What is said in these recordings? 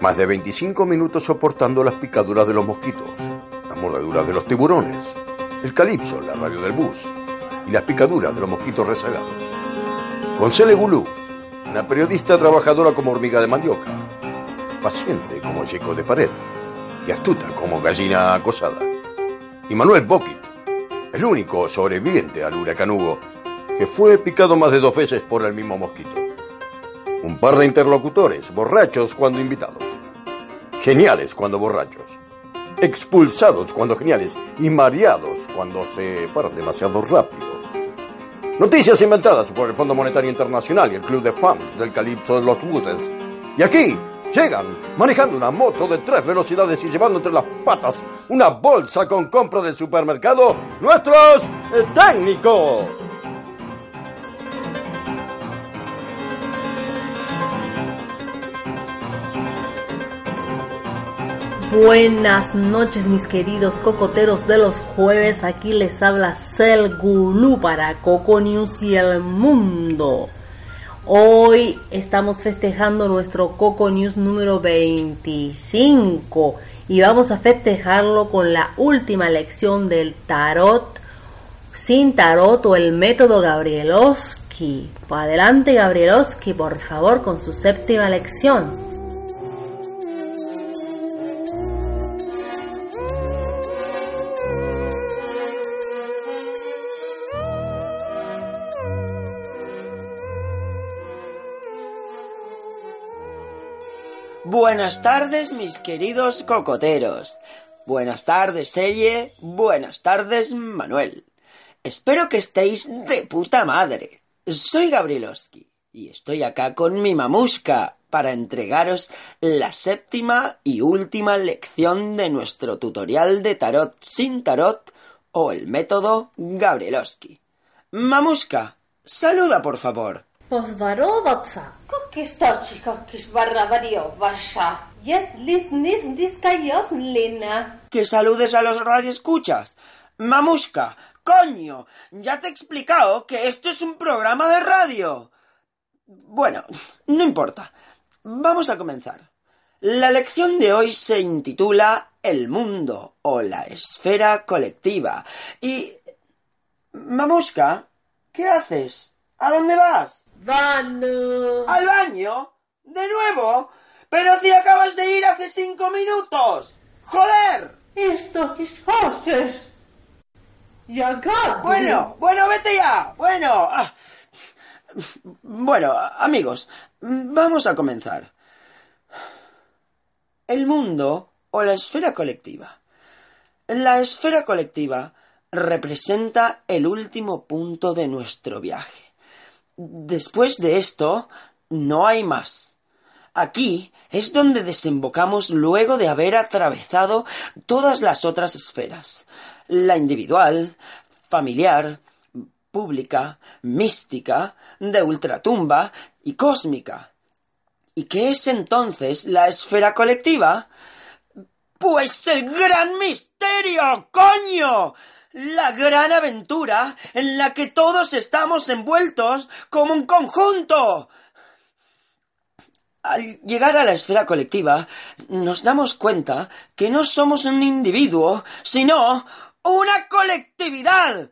Más de 25 minutos soportando las picaduras de los mosquitos, las mordeduras de los tiburones, el calipso, la radio del bus y las picaduras de los mosquitos rezagados. Con Cele Gulú, una periodista trabajadora como hormiga de mandioca, paciente como chico de pared y astuta como gallina acosada. Y Manuel Bokit, el único sobreviviente al huracán Hugo, que fue picado más de dos veces por el mismo mosquito. Un par de interlocutores, borrachos cuando invitados. Geniales cuando borrachos. Expulsados cuando geniales. Y mareados cuando se paran demasiado rápido. Noticias inventadas por el Fondo Monetario Internacional y el Club de Fans del Calipso de los Buses. Y aquí llegan manejando una moto de tres velocidades y llevando entre las patas una bolsa con compra del supermercado nuestros técnicos. Buenas noches mis queridos cocoteros de los jueves, aquí les habla Cel Gulú para Coco News y el mundo. Hoy estamos festejando nuestro Coco News número 25 y vamos a festejarlo con la última lección del tarot sin tarot o el método Gabrielowski. Adelante Gabrielowski, por favor, con su séptima lección. Buenas tardes, mis queridos cocoteros. Buenas tardes, Selle. Buenas tardes, Manuel. Espero que estéis de puta madre. Soy Gabrielowski y estoy acá con mi mamusca para entregaros la séptima y última lección de nuestro tutorial de tarot sin tarot o el método Gabrielowski. Mamusca, saluda por favor. Barrabariovaša. Yes, diskajovlina. Que saludes a los radioescuchas. Mamusca, coño, ya te he explicado que esto es un programa de radio. Bueno, no importa. Vamos a comenzar. La lección de hoy se intitula El mundo o la esfera colectiva. Y... Mamusca, ¿qué haces? ¿A dónde vas? Vano. ¿Al baño? ¿De nuevo? Pero si acabas de ir hace cinco minutos. ¡Joder! Esto es haces. Yagad. Bueno, bueno, vete ya. Bueno. ah. Bueno, amigos, vamos a comenzar. El mundo o la esfera colectiva. La esfera colectiva representa el último punto de nuestro viaje. Después de esto, no hay más. Aquí es donde desembocamos luego de haber atravesado todas las otras esferas. La individual, familiar, pública, mística, de ultratumba y cósmica. ¿Y qué es entonces la esfera colectiva? Pues el gran misterio, coño. La gran aventura en la que todos estamos envueltos como un conjunto. Al llegar a la esfera colectiva, nos damos cuenta que no somos un individuo, sino una colectividad.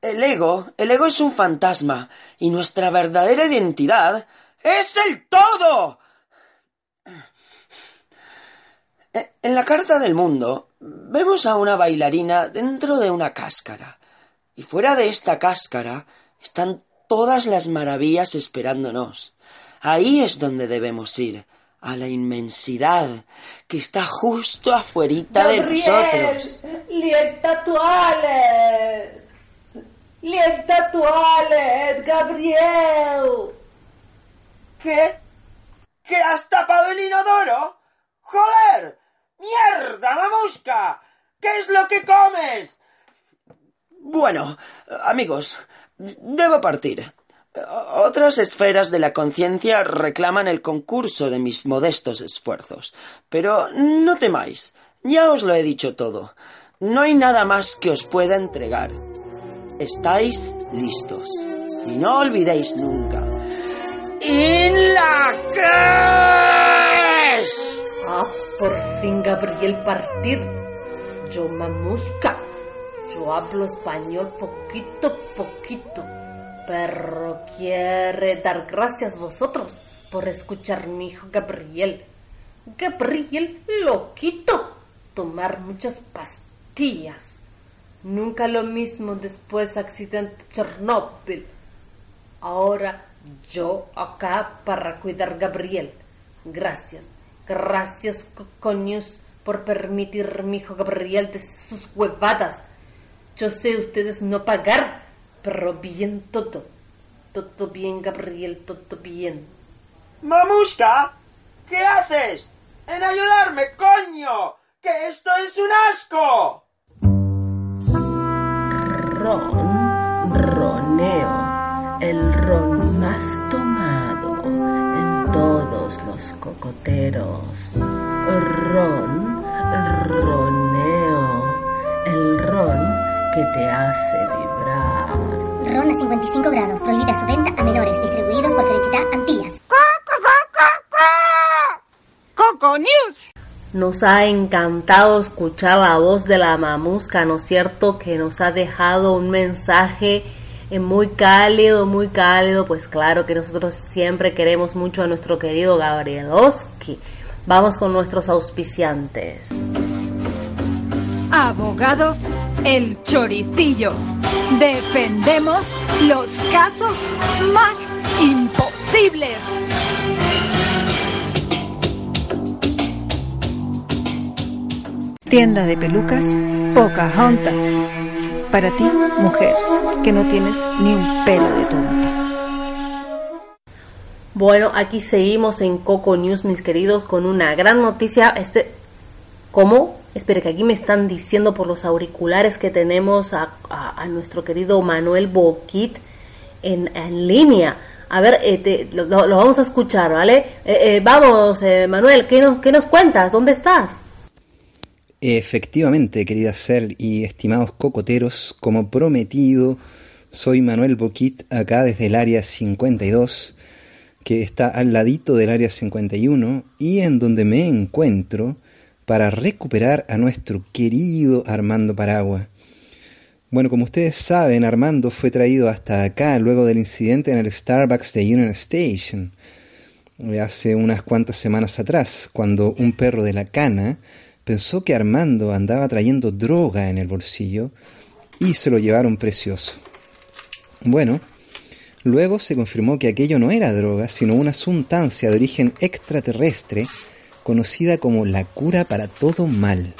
El ego, el ego es un fantasma, y nuestra verdadera identidad es el todo. En la carta del mundo vemos a una bailarina dentro de una cáscara, y fuera de esta cáscara están todas las maravillas esperándonos. Ahí es donde debemos ir, a la inmensidad que está justo afuerita de nosotros. Lieta toilet, Gabriel. ¿Qué? ¿Que has tapado el inodoro? ¡Joder! ¡Mierda, mamusca! ¿Qué es lo que comes? Bueno, amigos, debo partir. Otras esferas de la conciencia reclaman el concurso de mis modestos esfuerzos. Pero no temáis, ya os lo he dicho todo. No hay nada más que os pueda entregar. Estáis listos. Y no olvidéis nunca. ¡In la por fin Gabriel partir. Yo mamusca. Yo hablo español poquito, poquito. Pero quiere dar gracias vosotros por escuchar mi hijo Gabriel. Gabriel loquito. Tomar muchas pastillas. Nunca lo mismo después accidente Chernóbil. Ahora yo acá para cuidar Gabriel. Gracias. Gracias, coños, por permitir mi hijo Gabriel de sus huevadas. Yo sé ustedes no pagar, pero bien todo. Todo bien, Gabriel, todo bien. ¡Mamushka! ¿Qué haces? ¡En ayudarme, coño! ¡Que esto es un asco! Ron, roneo, el ron más todos los cocoteros. Ron, roneo, el ron que te hace vibrar. Ron a 55 grados, prohibida su venta a menores, distribuidos por Felicita Antillas. Coco News. Nos ha encantado escuchar la voz de la mamusca, ¿no es cierto? Que nos ha dejado un mensaje muy cálido, muy cálido. Pues claro que nosotros siempre queremos mucho a nuestro querido Gabrielowski. Vamos con nuestros auspiciantes. Abogados El Choricillo. Defendemos los casos más imposibles. Tienda de pelucas Pocahontas. Para ti, mujer, que no tienes ni un pelo de tonta. Bueno, aquí seguimos en Coco News, mis queridos, con una gran noticia. Espe- ¿Cómo? Espere, que aquí me están diciendo por los auriculares que tenemos a, a- nuestro querido Manuel Boquit en, en línea. A ver, eh, te- lo vamos a escuchar, ¿vale? Eh, eh, vamos, eh, Manuel, ¿qué nos, ¿qué nos cuentas? ¿Dónde estás? Efectivamente, querida Cel y estimados cocoteros, como prometido, soy Manuel Boquit acá desde el área 52, que está al ladito del área 51 y en donde me encuentro para recuperar a nuestro querido Armando Paragua. Bueno, como ustedes saben, Armando fue traído hasta acá luego del incidente en el Starbucks de Union Station eh, hace unas cuantas semanas atrás, cuando un perro de la cana pensó que Armando andaba trayendo droga en el bolsillo y se lo llevaron precioso. Bueno, luego se confirmó que aquello no era droga, sino una sustancia de origen extraterrestre conocida como la cura para todo mal,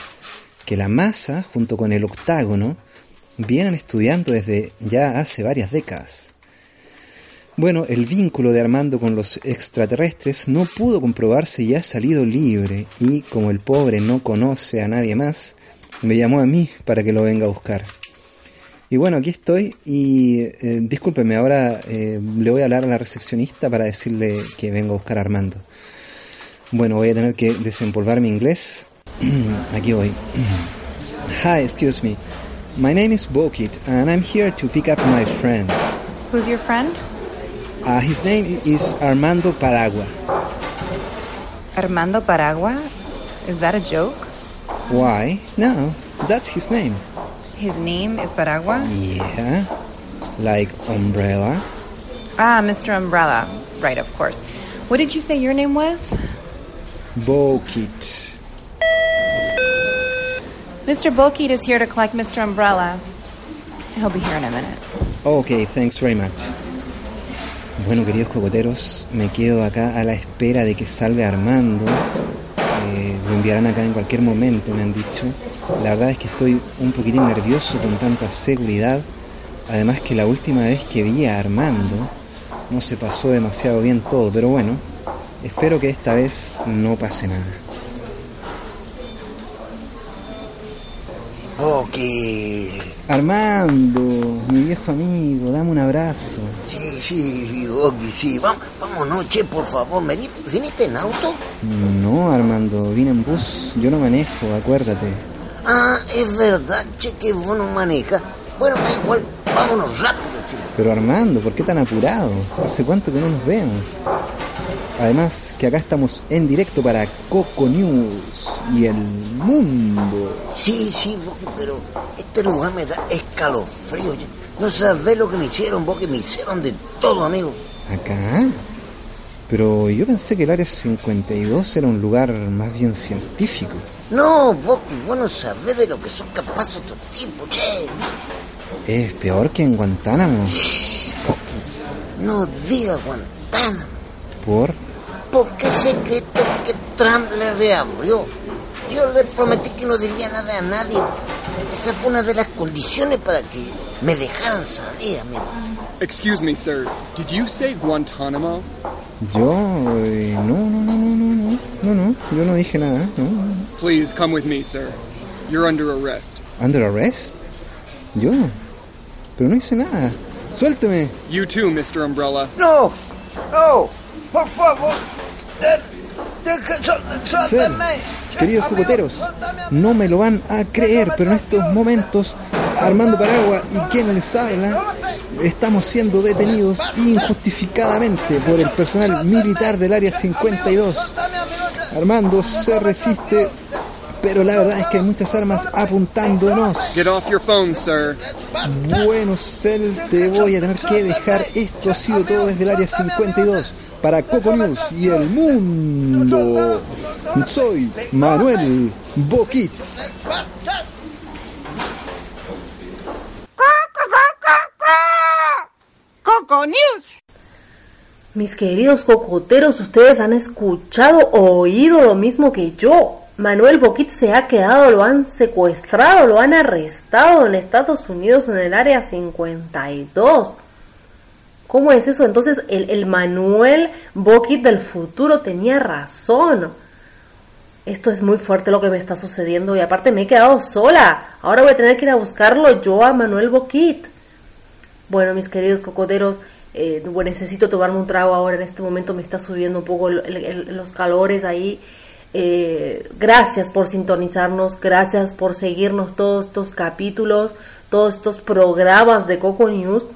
que la masa, junto con el octágono, vienen estudiando desde ya hace varias décadas. Bueno, el vínculo de Armando con los extraterrestres no pudo comprobarse y ha salido libre y como el pobre no conoce a nadie más, me llamó a mí para que lo venga a buscar. Y bueno, aquí estoy y eh, discúlpeme, ahora eh, le voy a hablar a la recepcionista para decirle que vengo a buscar a Armando. Bueno, voy a tener que desempolvar mi inglés. aquí voy. Hi, excuse me. My name is Bokit and I'm here to pick up my friend. Who's your friend? Uh, his name is Armando Paragua. Armando Paragua? Is that a joke? Why? No, that's his name. His name is Paragua? Yeah, like umbrella. Ah, Mr. Umbrella. Right, of course. What did you say your name was? Bokit. Mr. Bokit is here to collect Mr. Umbrella. He'll be here in a minute. Okay, thanks very much. Bueno, queridos cocoteros, me quedo acá a la espera de que salga Armando. Eh, lo enviarán acá en cualquier momento, me han dicho. La verdad es que estoy un poquitín nervioso con tanta seguridad. Además que la última vez que vi a Armando no se pasó demasiado bien todo, pero bueno, espero que esta vez no pase nada. Ok. Armando, mi viejo amigo, dame un abrazo. Sí, sí, ok, sí. Vamos, vámonos, che, por favor. ¿Veniste, ¿Viniste en auto? No, Armando, vine en bus. Yo no manejo, acuérdate. Ah, es verdad, che, que vos no manejas. Bueno, da igual, vámonos rápido. Pero Armando, ¿por qué tan apurado? ¿Hace cuánto que no nos vemos? Además, que acá estamos en directo para Coco News y el mundo. Sí, sí, Boqui, pero este lugar me da escalofrío. No sabes lo que me hicieron, vos que me hicieron de todo, amigo. ¿Acá? Pero yo pensé que el área 52 era un lugar más bien científico. No, vos que vos no sabés de lo que son capaces estos tipos, che. Es peor que en Guantánamo. No diga Guantánamo. ¿Por? Porque el secreto que Trump le reabrió. Yo le prometí que no diría nada a nadie. Esa fue una de las condiciones para que me dejaran salir, amigo. Excuse me, sir. Did you say Guantánamo? Yo eh, no, no, no, no, no, no, no, yo no dije nada. No. Please come with me, sir. You're under arrest. Under arrest? Yo. Pero no hice nada. Suélteme. You too, Mr. Umbrella. No, no, por favor. Suéltame. queridos cocoteros, no me lo van a creer, pero en estos momentos Armando Paragua y quien les habla estamos siendo detenidos injustificadamente por el personal militar del área 52. Armando se resiste, pero la verdad es que hay muchas armas apuntándonos. Get off your phone, sir. Bueno, Cell, te voy a tener que dejar. Esto ha sido todo desde el área 52 para Coco News y el mundo. Soy Manuel Boquit. Coco News. Mis queridos cocoteros, ustedes han escuchado o oído lo mismo que yo. Manuel Boquit se ha quedado, lo han secuestrado, lo han arrestado en Estados Unidos en el área 52. ¿Cómo es eso? Entonces el, el Manuel Boquit del futuro tenía razón. Esto es muy fuerte lo que me está sucediendo y aparte me he quedado sola. Ahora voy a tener que ir a buscarlo yo a Manuel Boquit. Bueno, mis queridos cocoteros, eh, necesito tomarme un trago ahora. En este momento me está subiendo un poco los calores ahí. Eh, gracias por sintonizarnos, gracias por seguirnos todos estos capítulos, todos estos programas de Coco News.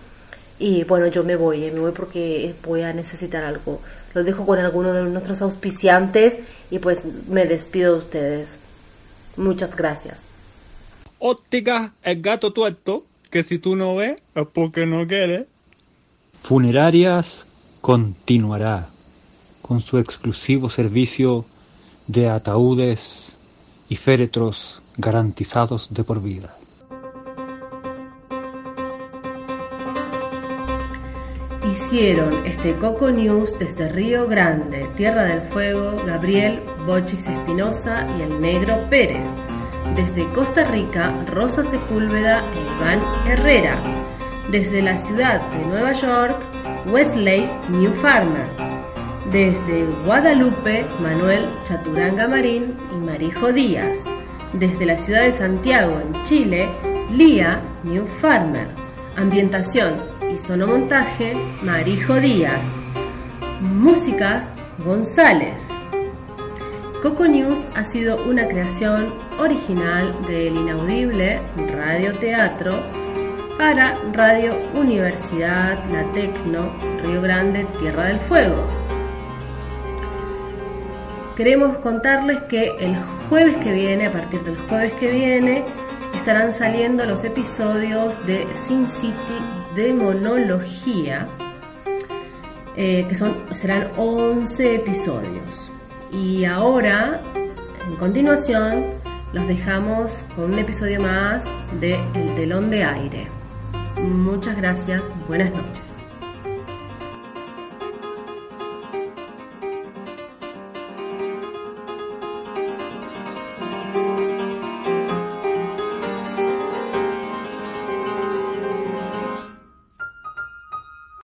Y bueno, yo me voy, eh, me voy porque voy a necesitar algo. Los dejo con alguno de nuestros auspiciantes y pues me despido de ustedes. Muchas gracias. Óptica el gato tuerto, que si tú no ves es porque no quieres. Funerarias continuará con su exclusivo servicio de ataúdes y féretros garantizados de por vida. Hicieron este Coco News desde Río Grande, Tierra del Fuego, Gabriel Bochis Espinosa y el Negro Pérez. Desde Costa Rica, Rosa Sepúlveda e Iván Herrera. Desde la ciudad de Nueva York, Wesley New Farmer. Desde Guadalupe, Manuel Chaturanga Marín y Marijo Díaz. Desde la ciudad de Santiago, en Chile, Lía New Farmer. Ambientación y sonomontaje Marijo Díaz. Músicas González. Coco News ha sido una creación original del inaudible Radio Teatro para Radio Universidad La Tecno Río Grande Tierra del Fuego. Queremos contarles que el jueves que viene, a partir del jueves que viene, estarán saliendo los episodios de Sin City de Monología, eh, que son, serán 11 episodios. Y ahora, en continuación, los dejamos con un episodio más de El telón de aire. Muchas gracias, buenas noches.